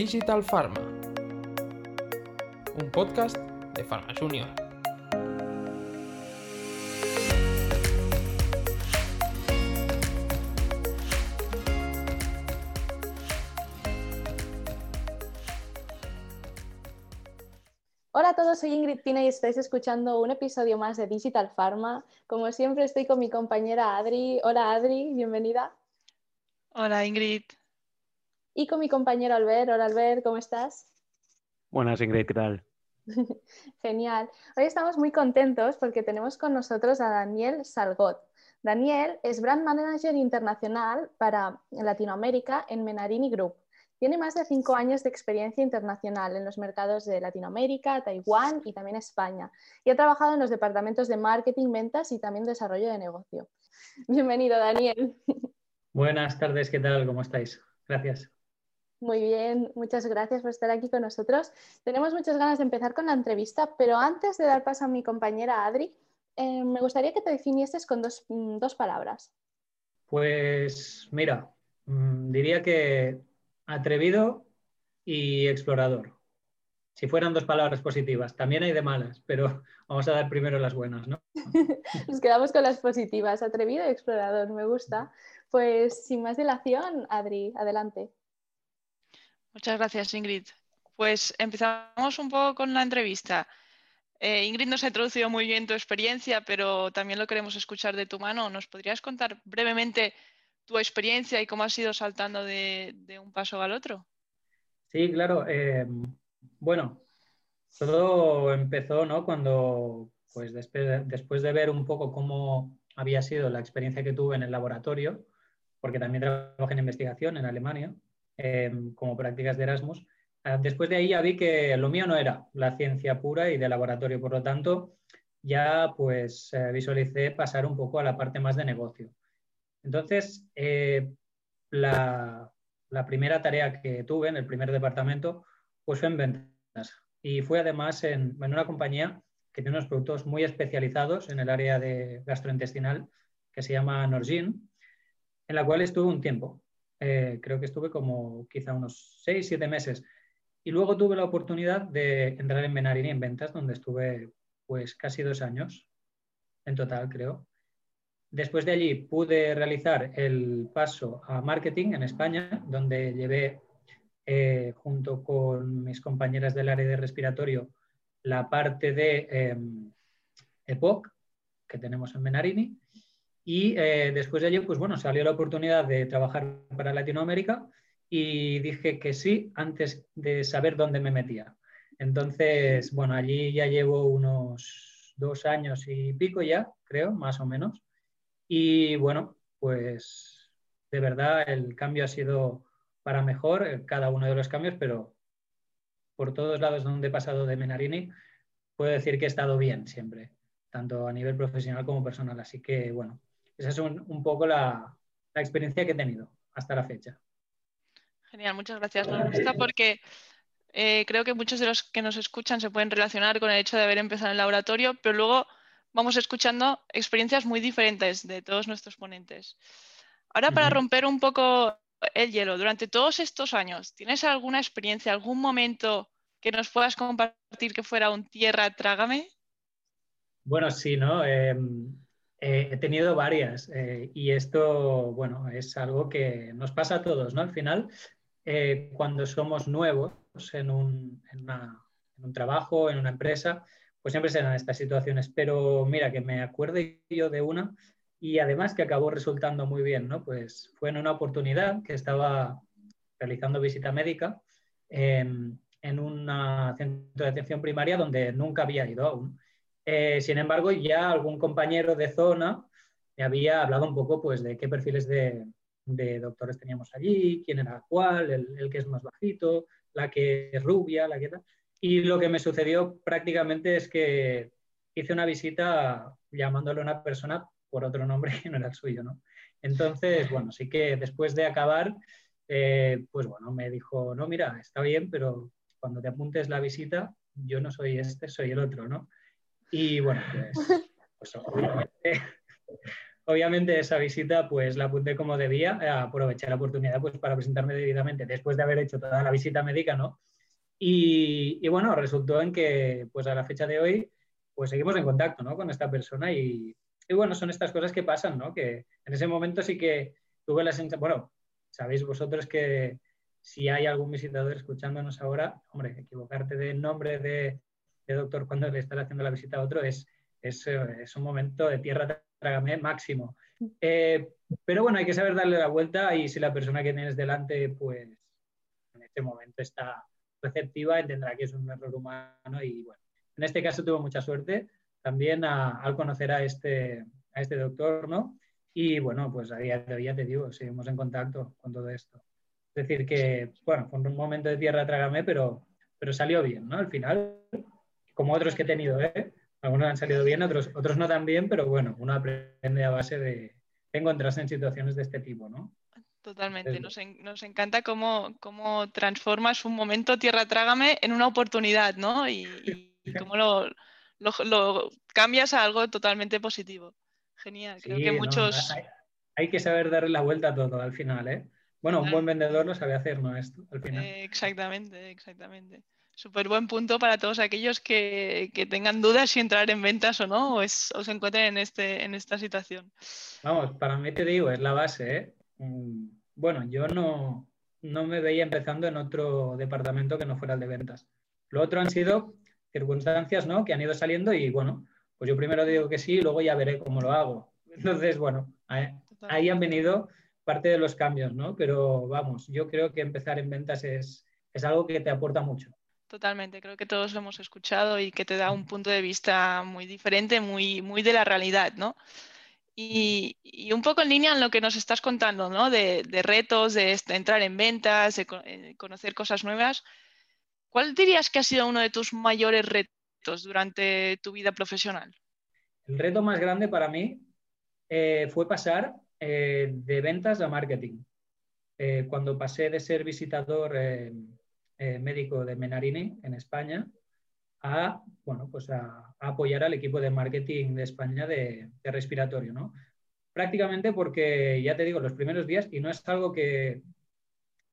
Digital Pharma, un podcast de Pharma Junior. Hola a todos, soy Ingrid Pina y estáis escuchando un episodio más de Digital Pharma. Como siempre estoy con mi compañera Adri. Hola Adri, bienvenida. Hola Ingrid. Y con mi compañero Albert. Hola Albert, ¿cómo estás? Buenas Ingrid, ¿qué tal? Genial. Hoy estamos muy contentos porque tenemos con nosotros a Daniel Salgot. Daniel es Brand Manager Internacional para Latinoamérica en Menarini Group. Tiene más de cinco años de experiencia internacional en los mercados de Latinoamérica, Taiwán y también España. Y ha trabajado en los departamentos de marketing, ventas y también desarrollo de negocio. Bienvenido, Daniel. Buenas tardes, ¿qué tal? ¿Cómo estáis? Gracias. Muy bien, muchas gracias por estar aquí con nosotros. Tenemos muchas ganas de empezar con la entrevista, pero antes de dar paso a mi compañera Adri, eh, me gustaría que te definieses con dos, dos palabras. Pues mira, mm, diría que atrevido y explorador. Si fueran dos palabras positivas, también hay de malas, pero vamos a dar primero las buenas, ¿no? Nos quedamos con las positivas, atrevido y explorador, me gusta. Pues sin más dilación, Adri, adelante. Muchas gracias, Ingrid. Pues empezamos un poco con la entrevista. Eh, Ingrid nos ha introducido muy bien tu experiencia, pero también lo queremos escuchar de tu mano. ¿Nos podrías contar brevemente tu experiencia y cómo has ido saltando de, un paso al otro. Sí, claro. Eh, bueno, todo empezó ¿no? cuando, pues después, después de ver un poco cómo había sido la experiencia que tuve en el laboratorio, porque también trabajé en investigación en Alemania, eh, como prácticas de Erasmus, eh, después de ahí ya vi que lo mío no era la ciencia pura y de laboratorio, por lo tanto ya pues visualicé pasar un poco a la parte más de negocio. Entonces, eh, la, primera tarea que tuve en el primer departamento pues fue en ventas y fue además en, una compañía que tiene unos productos muy especializados en el área de gastrointestinal que se llama Norgin, en la cual estuve un tiempo. Eh, creo que estuve como quizá unos seis, siete meses. Y luego tuve la oportunidad de entrar en Benarini en ventas, donde estuve pues casi dos años en total, creo. Después de allí pude realizar el paso a marketing en España, donde llevé eh, junto con mis compañeras del área de respiratorio la parte de em, EPOC que tenemos en Menarini. Y eh, después de allí, pues bueno, salió la oportunidad de trabajar para Latinoamérica y dije que sí antes de saber dónde me metía. Entonces, bueno, allí ya llevo unos dos años y pico ya, creo, más o menos. Y bueno, pues de verdad el cambio ha sido para mejor, cada uno de los cambios, pero por todos lados donde he pasado de Menarini, puedo decir que he estado bien siempre, tanto a nivel profesional como personal. Así que bueno, esa es un, poco la, experiencia que he tenido hasta la fecha. Genial, muchas gracias. Me gusta porque eh, creo que muchos de los que nos escuchan se pueden relacionar con el hecho de haber empezado en el laboratorio, pero luego vamos escuchando experiencias muy diferentes de todos nuestros ponentes. Ahora, para romper un poco el hielo, durante todos estos años, ¿tienes alguna experiencia, algún momento que nos puedas compartir que fuera un tierra trágame? Bueno, sí, ¿no? Em, eh, he tenido varias eh, y esto, bueno, es algo que nos pasa a todos, ¿no? Al final, eh, cuando somos nuevos en un, en un trabajo, en una empresa, pues siempre serán estas situaciones. Pero mira, que me acuerde yo de una y además que acabó resultando muy bien, ¿no? Pues fue en una oportunidad que estaba realizando visita médica en, un centro de atención primaria donde nunca había ido aún. Eh, sin embargo, ya algún compañero de zona me había hablado un poco pues, de qué perfiles de, doctores teníamos allí, quién era cuál, el, que es más bajito, la que es rubia, la que tal. Y lo que me sucedió prácticamente es que hice una visita llamándole a una persona por otro nombre que no era el suyo, ¿no? Entonces, bueno, sí que después de acabar, eh, pues bueno, me dijo, no, mira, está bien, pero cuando te apuntes la visita, yo no soy este, soy el otro, ¿no? Y bueno, pues, pues obviamente esa visita pues la apunté como debía, eh, aproveché la oportunidad pues para presentarme debidamente después de haber hecho toda la visita médica, ¿no? Y, bueno, resultó en que pues a la fecha de hoy pues seguimos en contacto, ¿no? Con esta persona y, y bueno, son estas cosas que pasan, ¿no? Que en ese momento sí que tuve la sensación, bueno, sabéis vosotros que si hay algún visitador escuchándonos ahora, hombre, equivocarte del nombre de, doctor cuando le estás haciendo la visita a otro es, es, eh, un momento de tierra trágame máximo. Eh, pero bueno, hay que saber darle la vuelta y si la persona que tienes delante, pues en este momento está receptiva, entenderá que es un error humano y bueno, en este caso tuvo mucha suerte también al conocer a este, a este doctor, ¿no? Y bueno, pues a día de hoy ya te digo, seguimos en contacto con todo esto. Es decir, que, bueno, fue un momento de tierra trágame, pero, pero salió bien, ¿no? Al final, como otros que he tenido, ¿eh? Algunos han salido bien, otros, otros no tan bien, pero bueno, uno aprende a base de, encontrarse en situaciones de este tipo, ¿no? Totalmente, nos, nos encanta cómo, cómo, transformas un momento tierra trágame en una oportunidad, ¿no? Y, cómo lo, lo, cambias a algo totalmente positivo. Genial, creo que muchos... hay, que saber darle la vuelta a todo al final, ¿eh? Bueno, un buen vendedor lo sabe hacer, ¿no? Esto, al final. Eh, exactamente, exactamente. Súper buen punto para todos aquellos que, tengan dudas si entrar en ventas o no, o, se encuentren en, este, en esta situación. Vamos, para mí te digo, es la base. ¿eh? Mm, bueno, yo no, no me veía empezando en otro departamento que no fuera el de ventas. Lo otro han sido circunstancias ¿no? que han ido saliendo y bueno, pues yo primero digo que sí y luego ya veré cómo lo hago. Entonces, bueno, ahí han venido parte de los cambios, ¿no? Pero vamos, yo creo que empezar en ventas es, es algo que te aporta mucho. Totalmente, creo que todos lo hemos escuchado y que te da un punto de vista muy diferente, muy, muy de la realidad, ¿no? Y, un poco en línea en lo que nos estás contando, ¿no? De, retos, de entrar en ventas, de eh, conocer cosas nuevas. ¿Cuál dirías que ha sido uno de tus mayores retos durante tu vida profesional? El reto más grande para mí eh, fue pasar eh, de ventas a marketing. cuando pasé de ser visitador eh, médico de Menarini en España a, bueno, pues a, apoyar al equipo de marketing de España de, respiratorio, ¿no? Prácticamente porque, ya te digo, los primeros días, y no es algo que,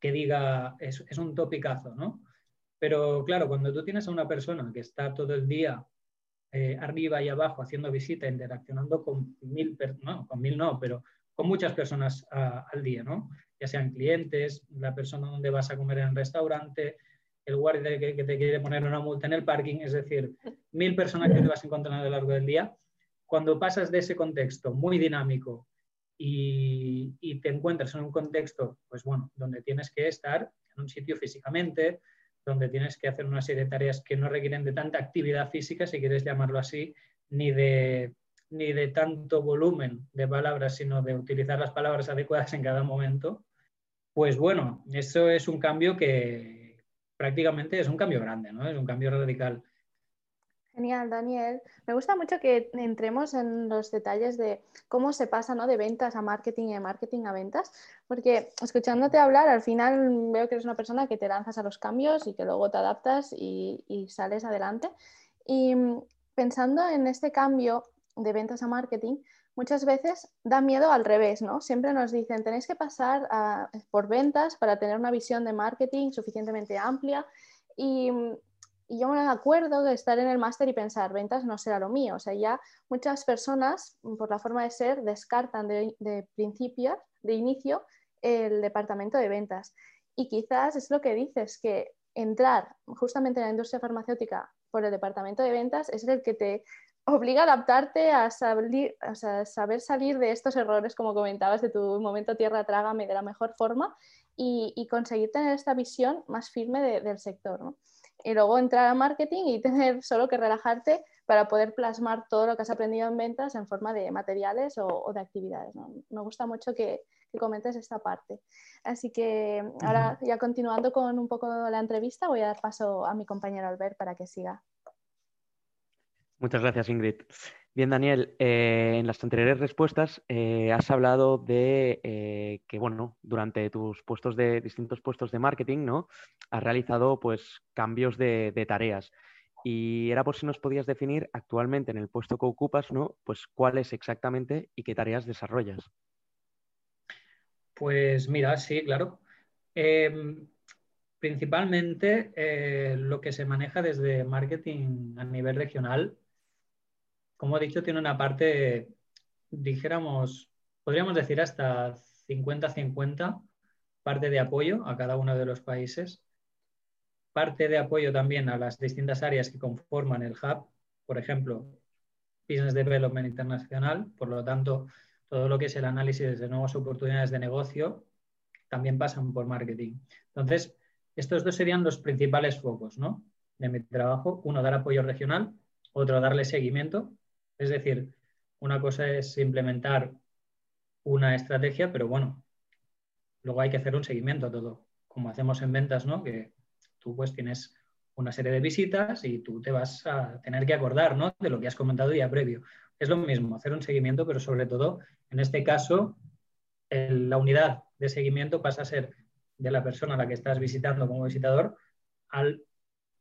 que diga, es, es, un topicazo, ¿no? Pero claro, cuando tú tienes a una persona que está todo el día eh, arriba y abajo haciendo visita, interaccionando con mil, no, con mil no, pero con muchas personas al día, ¿no? Ya sean clientes, la persona donde vas a comer en el restaurante, el guardia que, te quiere poner una multa en el parking, es decir, mil personas que te vas encontrando a lo largo del día. Cuando pasas de ese contexto muy dinámico y, y, te encuentras en un contexto, pues bueno, donde tienes que estar en un sitio físicamente, donde tienes que hacer una serie de tareas que no requieren de tanta actividad física, si quieres llamarlo así, ni de ni de tanto volumen de palabras, sino de utilizar las palabras adecuadas en cada momento, pues bueno, eso es un cambio que prácticamente es un cambio grande, ¿no? Es un cambio radical. Genial, Daniel. Me gusta mucho que entremos en los detalles de cómo se pasa ¿no? de ventas a marketing y de marketing a ventas, porque escuchándote hablar, al final veo que eres una persona que te lanzas a los cambios y que luego te adaptas y, y sales adelante. Y pensando en este cambio, de ventas a marketing, muchas veces da miedo al revés, ¿no? Siempre nos dicen, tenéis que pasar por ventas para tener una visión de marketing suficientemente amplia y, yo me acuerdo de estar en el máster y pensar, ventas no será lo mío. O sea, ya muchas personas, por la forma de ser, descartan de, de principio, de inicio, el departamento de ventas. Y quizás es lo que dices, que entrar justamente en la industria farmacéutica por el departamento de ventas es el que te obliga a adaptarte a, saber salir de estos errores, como comentabas, de tu momento tierra trágame de la mejor forma y, conseguir tener esta visión más firme del sector. Y luego entrar a marketing y tener solo que relajarte para poder plasmar todo lo que has aprendido en ventas en forma de materiales o, de actividades. Me gusta mucho que, que, comentes esta parte. Así que ahora, ya continuando con un poco la entrevista, voy a dar paso a mi compañero Albert para que siga. Muchas gracias, Ingrid. Bien, Daniel, eh, en las anteriores respuestas eh, has hablado de eh, que, bueno, durante tus puestos de distintos puestos de marketing, ¿no? Has realizado, pues, cambios de, tareas. Y era por si nos podías definir actualmente en el puesto que ocupas, ¿no? Pues cuál es exactamente y qué tareas desarrollas. Pues mira, sí, claro. Em, principalmente lo que se maneja desde marketing a nivel regional, como he dicho, tiene una parte, dijéramos, podríamos decir hasta 50-50, parte de apoyo a cada uno de los países, parte de apoyo también a las distintas áreas que conforman el hub, por ejemplo, Business Development Internacional, por lo tanto, todo lo que es el análisis de nuevas oportunidades de negocio también pasan por marketing. Entonces, estos dos serían los principales focos ¿no? de mi trabajo. Uno, dar apoyo regional, otro, darle seguimiento. Es decir, una cosa es implementar una estrategia, pero bueno, luego hay que hacer un seguimiento a todo, como hacemos en ventas, ¿no? Que tú pues tienes una serie de visitas y tú te vas a tener que acordar, ¿no? De lo que has comentado ya previo. Es lo mismo, hacer un seguimiento, pero sobre todo, en este caso, la unidad de seguimiento pasa a ser de la persona a la que estás visitando como visitador al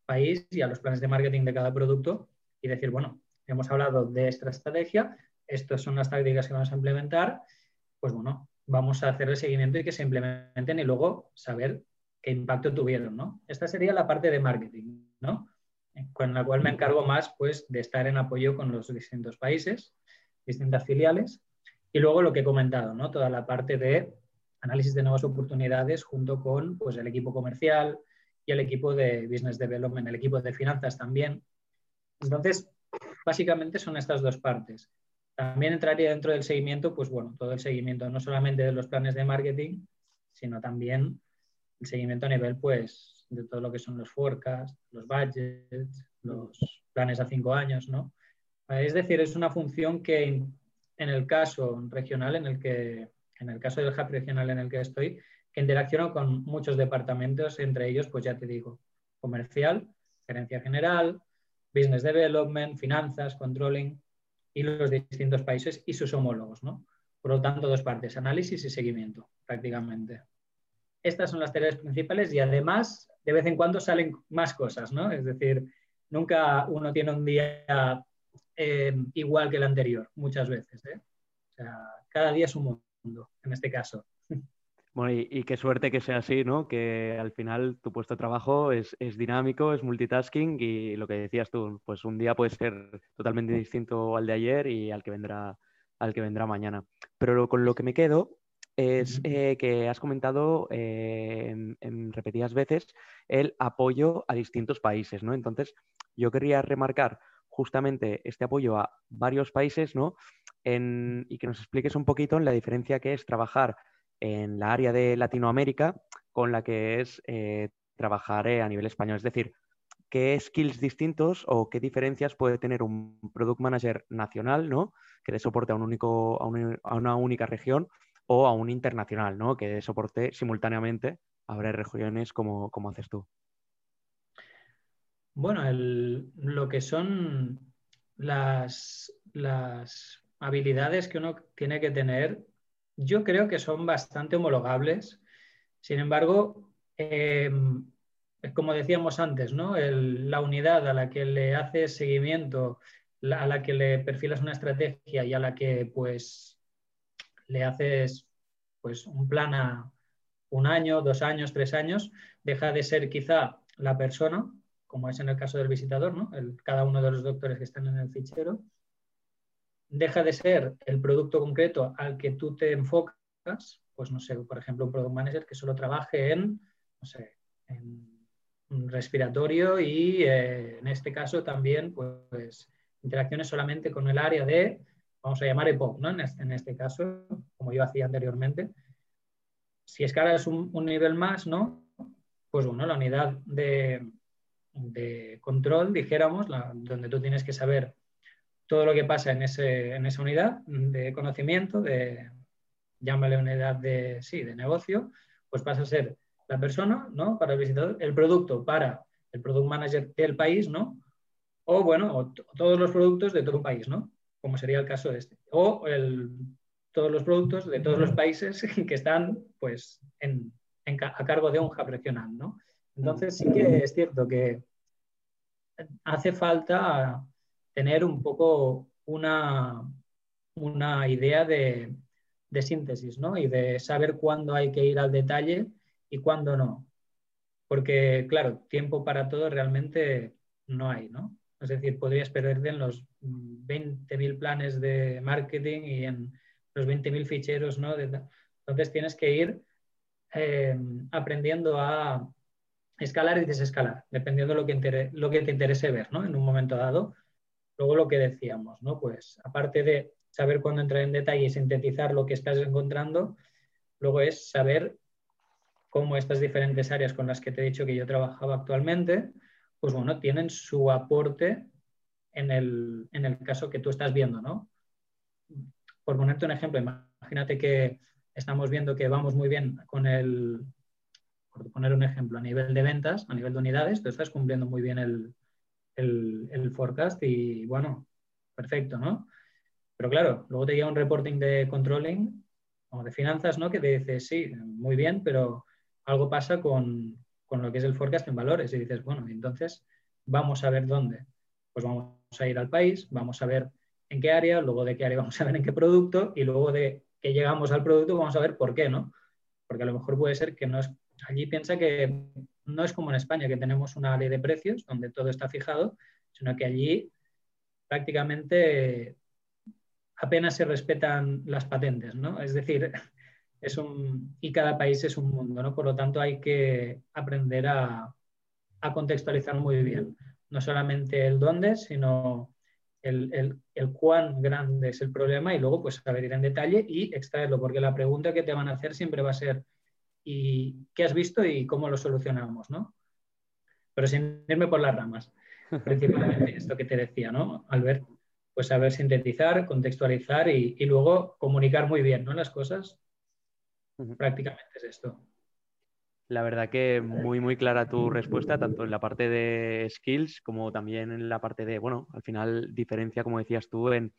país y a los planes de marketing de cada producto y decir, bueno, hemos hablado de esta estrategia, estas son las tácticas que vamos a implementar, pues bueno, vamos a hacer el seguimiento y que se implementen y luego saber qué impacto tuvieron, ¿no? Esta sería la parte de marketing, ¿no? Con la cual me encargo más, pues, de estar en apoyo con los distintos países, distintas filiales, y luego lo que he comentado, ¿no? Toda la parte de análisis de nuevas oportunidades junto con, pues, el equipo comercial y el equipo de business development, el equipo de finanzas también. Entonces, básicamente son estas dos partes. También entraría dentro del seguimiento, pues bueno, todo el seguimiento, no solamente de los planes de marketing, sino también el seguimiento a nivel, pues, de todo lo que son los forecasts, los budgets, los planes a cinco años, ¿no? Es decir, es una función que en el caso regional, en el que, en el caso del hub regional en el que estoy, que interacciono con muchos departamentos, entre ellos, pues ya te digo, comercial, gerencia general, business development, finanzas, controlling, y los distintos países y sus homólogos, ¿no? Por lo tanto, dos partes, análisis y seguimiento, prácticamente. Estas son las tareas principales y además, de vez en cuando salen más cosas, ¿no? Es decir, nunca uno tiene un día eh, igual que el anterior, muchas veces, ¿eh? O sea, cada día es un mundo, en este caso. Bueno, y, qué suerte que sea así, ¿no? Que al final tu puesto de trabajo es, dinámico, es multitasking y lo que decías tú, pues un día puede ser totalmente distinto al de ayer y al que vendrá, al que vendrá mañana. Pero con lo que me quedo es eh, que has comentado eh, en, repetidas veces el apoyo a distintos países, ¿no? Entonces, yo querría remarcar justamente este apoyo a varios países, ¿no? y que nos expliques un poquito en la diferencia que es trabajar en la área de Latinoamérica con la que es eh, trabajar a nivel español. Es decir, qué skills distintos o qué diferencias puede tener un product manager nacional, ¿no? Que dé soporte a, un único, a, una, única región o a un internacional, ¿no? Que dé soporte simultáneamente a varias regiones como, como haces tú. Bueno, lo que son las, las habilidades que uno tiene que tener yo creo que son bastante homologables. Sin embargo, eh, como decíamos antes, ¿no? la unidad a la que le haces seguimiento, a la que le perfilas una estrategia y a la que pues le haces pues un plan a un año, dos años, tres años, deja de ser quizá la persona, como es en el caso del visitador, ¿no? cada uno de los doctores que están en el fichero, deja de ser el producto concreto al que tú te enfocas, pues no sé, por ejemplo, un product manager que solo trabaje en, no sé, en respiratorio y eh, en este caso también, pues, interacciones solamente con el área de, vamos a llamar EPOC, ¿no? En este, en este caso, como yo hacía anteriormente. Si escalas un, nivel más, ¿no? Pues bueno, la unidad de, de control, dijéramos, donde tú tienes que saber todo lo que pasa en, ese, en esa unidad de conocimiento, de, llámale unidad de, sí, de negocio, pues pasa a ser la persona, ¿no? Para el visitador, el producto para el product manager del país, ¿no? O, bueno, todos los productos de todo un país, ¿no? Como sería el caso de este. O el, todos los productos de todos los países que están, pues, en, a cargo de un hub regional, ¿no? Entonces sí que es cierto que hace falta tener un poco una, una idea de, de síntesis, ¿no? Y de saber cuándo hay que ir al detalle y cuándo no. Porque, claro, tiempo para todo realmente no hay, ¿no? Es decir, podrías perderte en los 20.000 planes de marketing y en los 20.000 ficheros, ¿no? entonces tienes que ir eh, aprendiendo a escalar y desescalar, dependiendo de lo que, lo que te interese ver, ¿no? En un momento dado. Luego lo que decíamos, ¿no? Pues aparte de saber cuándo entrar en detalle y sintetizar lo que estás encontrando, luego es saber cómo estas diferentes áreas con las que te he dicho que yo trabajaba actualmente, pues bueno, tienen su aporte en el, en el caso que tú estás viendo, ¿no? Por ponerte un ejemplo, imagínate que estamos viendo que vamos muy bien con el, por poner un ejemplo, a nivel de ventas, a nivel de unidades, tú estás cumpliendo muy bien el, el, forecast y bueno, perfecto, ¿no? Pero claro, luego te llega un reporting de controlling o de finanzas, ¿no? Que te dice, sí, muy bien, pero algo pasa con, con lo que es el forecast en valores y dices, bueno, entonces vamos a ver dónde. Pues vamos a ir al país, vamos a ver en qué área, luego de qué área vamos a ver en qué producto y luego de que llegamos al producto vamos a ver por qué, ¿no? Porque a lo mejor puede ser que no es, allí piensa que no es como en España, que tenemos una ley de precios donde todo está fijado, sino que allí prácticamente apenas se respetan las patentes, ¿no? Es decir, es un, y cada país es un mundo, ¿no? Por lo tanto, hay que aprender a, contextualizar muy bien, no solamente el dónde, sino el, el, el, cuán grande es el problema y luego pues saber ir en detalle y extraerlo, porque la pregunta que te van a hacer siempre va a ser ¿y qué has visto y cómo lo solucionamos? ¿no? Pero sin irme por las ramas, principalmente esto que te decía, ¿no, Albert? Pues saber sintetizar, contextualizar y, y luego comunicar muy bien ¿no? las cosas. Prácticamente es esto. La verdad que muy, muy clara tu respuesta, tanto en la parte de skills como también en la parte de, bueno, al final diferencia, como decías tú, en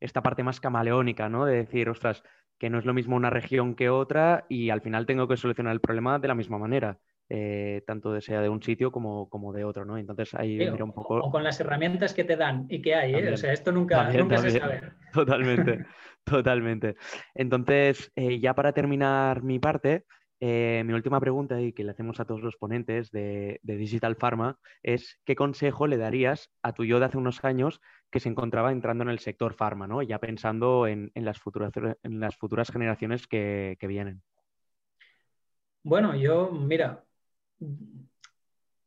esta parte más camaleónica, ¿no? De decir, ostras, que no es lo mismo una región que otra y al final tengo que solucionar el problema de la misma manera. Eh, tanto de sea de un sitio como, como de otro, ¿no? Entonces ahí mira un poco... O con las herramientas que te dan y que hay, ¿eh? O sea, esto nunca, nunca se sabe. Totalmente, totalmente. Entonces, eh, ya para terminar mi parte, eh, mi última pregunta y que le hacemos a todos los ponentes de, Digital Pharma es ¿qué consejo le darías a tu yo de hace unos años que se encontraba entrando en el sector pharma, ¿no? ya pensando en, las, futuras, generaciones que, vienen? Bueno, yo, mira,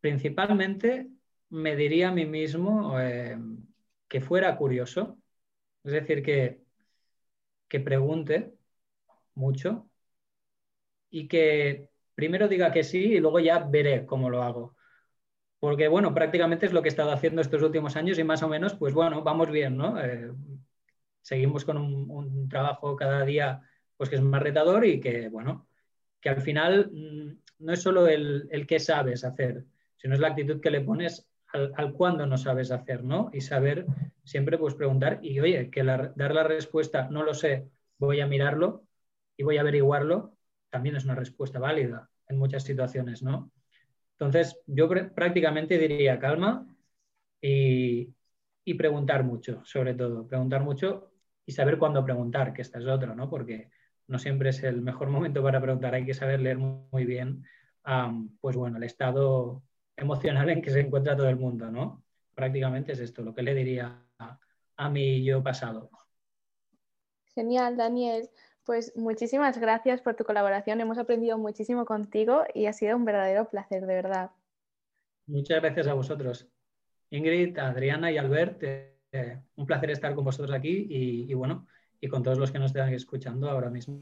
principalmente me diría a mí mismo eh, que fuera curioso, es decir, que, que pregunte mucho, y que primero diga que sí y luego ya veré cómo lo hago. Porque, bueno, prácticamente es lo que he estado haciendo estos últimos años y más o menos, pues bueno, vamos bien, ¿no? Eh, seguimos con un, trabajo cada día pues que es más retador y que, bueno, que al final mm, no es solo el, el qué sabes hacer, sino es la actitud que le pones al, al cuándo no sabes hacer, ¿no? Y saber siempre pues preguntar y, oye, que dar la respuesta, no lo sé, voy a mirarlo y voy a averiguarlo, también es una respuesta válida en muchas situaciones, ¿no? Entonces, yo prácticamente diría calma y, preguntar mucho, sobre todo, preguntar mucho y saber cuándo preguntar, que esta es otra, ¿no? Porque no siempre es el mejor momento para preguntar, hay que saber leer muy bien, pues bueno, el estado emocional en que se encuentra todo el mundo, ¿no? Prácticamente es esto, lo que le diría a, a mi yo pasado. Genial, Daniel. Pues muchísimas gracias por tu colaboración. Hemos aprendido muchísimo contigo y ha sido un verdadero placer, de verdad. Muchas gracias a vosotros. Ingrid, Adriana y Albert, eh, un placer estar con vosotros aquí y, y bueno, y con todos los que nos están escuchando ahora mismo.